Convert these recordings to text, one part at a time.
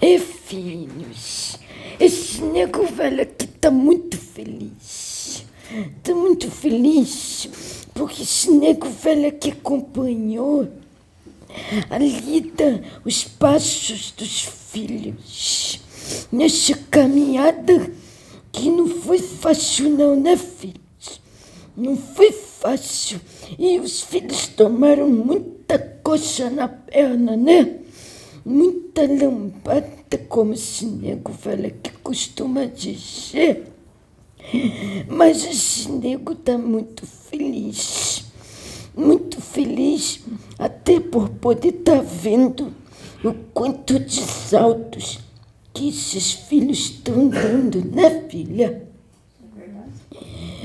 E filhos, esse nego velho aqui tá muito feliz. Tá muito feliz porque esse nego velho aqui acompanhou a lida, os passos dos filhos nessa caminhada que não foi fácil não, né filhos? Não foi fácil. E os filhos tomaram muita coxa na perna, né? Muita lambada, como esse nego velho que costuma dizer. Mas esse nego tá muito feliz. Muito feliz até por poder estar tá vendo o quanto de saltos que esses filhos estão dando, né, filha?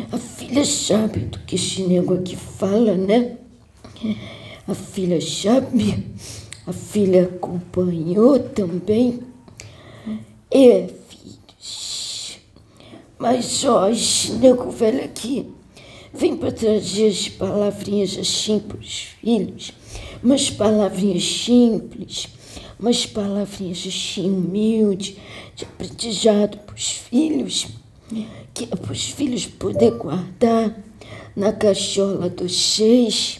A filha sabe do que esse nego aqui fala, né? A filha sabe, a filha acompanhou também. É, filhos. Mas, esse nego velho aqui vem para trazer as palavrinhas assim para os filhos, umas palavrinhas simples, umas palavrinhas assim humildes, de aprendizado para os filhos que é para os filhos poder guardar na cachola dos seis,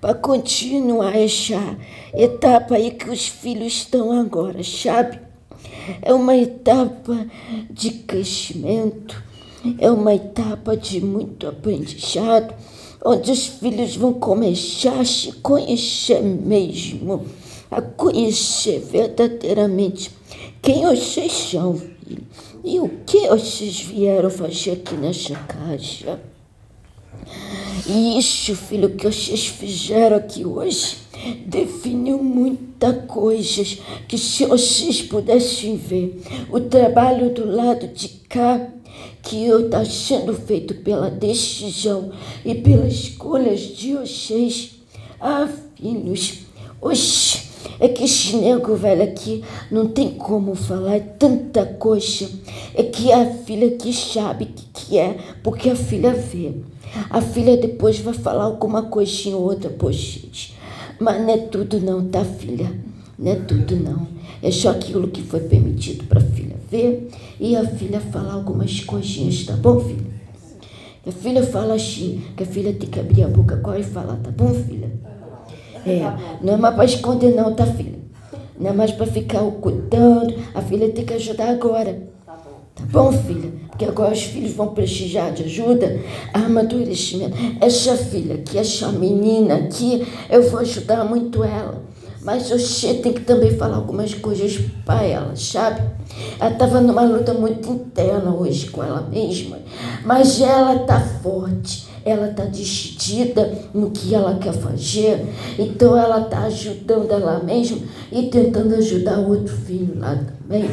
para continuar essa etapa aí que os filhos estão agora, sabe? É uma etapa de crescimento, é uma etapa de muito aprendizado, onde os filhos vão começar a se conhecer mesmo, a conhecer verdadeiramente quem vocês são, filho e o que vocês vieram fazer aqui nessa casa? E isso, filho, que vocês fizeram aqui hoje definiu muita coisa que se vocês pudessem ver o trabalho do lado de cá que está sendo feito pela decisão e pelas escolhas de vocês. Ah, filhos, oxe, é que esse nego velho aqui não tem como falar é tanta coisa. É que a filha que sabe o que, que é, porque a filha vê. A filha depois vai falar alguma coisinha ou outra vocês. Mas não é tudo não, tá, filha? Não é tudo não. É só aquilo que foi permitido para a filha ver e a filha falar algumas coisinhas, tá bom, filha? A filha fala assim, que a filha tem que abrir a boca agora e falar, tá bom, filha? É, não é mais para esconder não, tá, filha? Não é mais para ficar ocultando. A filha tem que ajudar agora. Tá bom. Tá bom, filha? Porque agora os filhos vão precisar de ajuda, amadurecimento. Essa filha aqui, essa menina aqui, eu vou ajudar muito ela. Mas você tem que também falar algumas coisas para ela, sabe? Ela estava numa luta muito interna hoje com ela mesma, mas ela está forte ela está decidida no que ela quer fazer, então ela está ajudando ela mesma e tentando ajudar o outro filho lá também.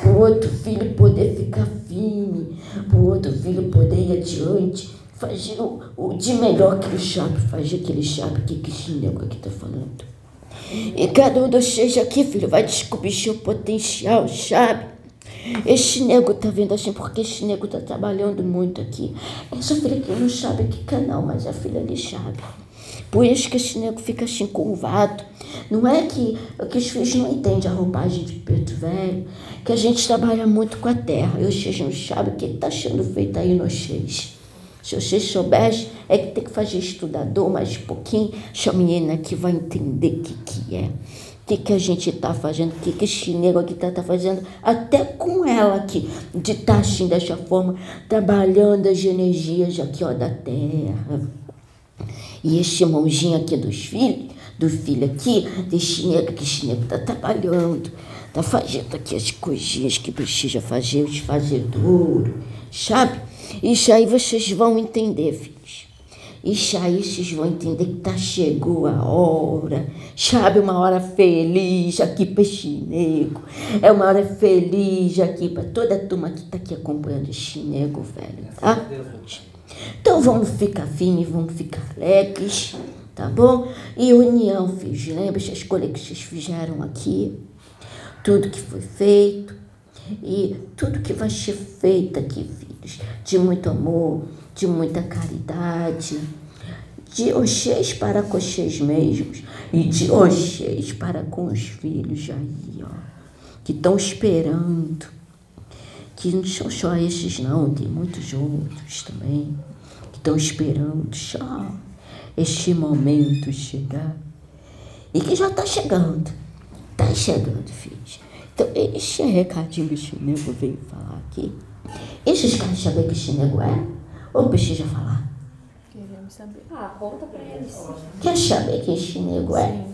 Para o outro filho poder ficar firme, para o outro filho poder ir adiante, fazer o, o de melhor que ele sabe fazer, que ele sabe o que, que esse aqui está falando. E cada um dos seis aqui, filho, vai descobrir seu potencial, sabe? Esse nego tá vendo assim, porque esse nego tá trabalhando muito aqui. Essa filha aqui não sabe que canal, mas a filha ali sabe. Por isso que esse nego fica assim curvado. Não é que, que os filhos não entendem a roupagem de preto velho, que a gente trabalha muito com a terra. E vocês não sabem o que está sendo feito aí nos seis. Se vocês soubessem, é que tem que fazer estudador mais um pouquinho. Essa menina aqui vai entender o que, que é que, que a gente está fazendo, o que, que esse nego aqui está tá fazendo, até com ela aqui, de estar tá assim dessa forma, trabalhando as energias aqui ó, da terra. E esse mãozinho aqui dos filhos, do filho aqui, desse nego, que esse nego está trabalhando, está fazendo aqui as coisinhas que precisa fazer, os fazedouros, sabe? Isso aí vocês vão entender, filhos. Aí vocês vão entender que tá, chegou a hora, sabe? Uma hora feliz aqui para esse nego. É uma hora feliz aqui para toda a turma que tá aqui acompanhando esse nego, velho, tá? Então vamos ficar firmes, vamos ficar alegres, tá bom? E união, filhos, lembra as coisas que vocês fizeram aqui? Tudo que foi feito e tudo que vai ser feito aqui, filhos, de muito amor de muita caridade, de Oxês para coxês mesmos e de Oxês para com os filhos aí, ó. que estão esperando. Que não são só esses não, tem muitos outros também que estão esperando só este momento chegar. E que já está chegando. Está chegando, filhos. Então, este recadinho que o Chinego veio falar aqui. Esses caras sabem que Chinego é? Ou precisa falar? Queremos saber. Ah, conta pra eles. Quer saber quem Chinego é?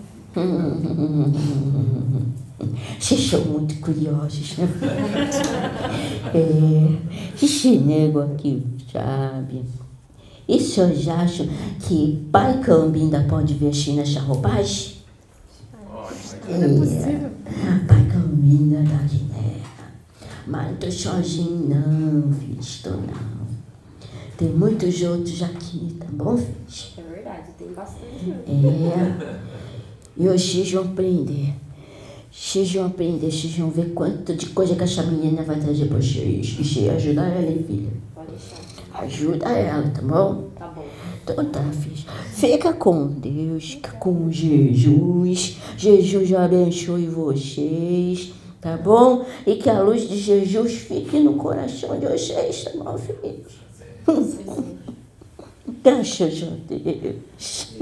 Vocês são muito curiosos, né? É, esse nego aqui, sabe? E vocês acham que pai Cambi ainda pode vestir nessa roupagem? Não é possível. Pai Cambi ainda tá aqui nela. Mas não tô sozinho não, filho, estou não. Tem muitos outros aqui, tá bom, filho? É verdade, tem bastante. É. E hoje vocês vão aprender. Vocês vão aprender, vocês vão ver quanto de coisa que essa menina vai trazer pra vocês. E você ajuda ela, hein, filha? Pode deixar. Ajuda ela, tá bom? Tá bom. Então tá, filho. Fica com Deus, fica com Jesus. Jesus abençoe vocês, tá bom? E que a luz de Jesus fique no coração de vocês, tá bom, filhos? Graças a Deus.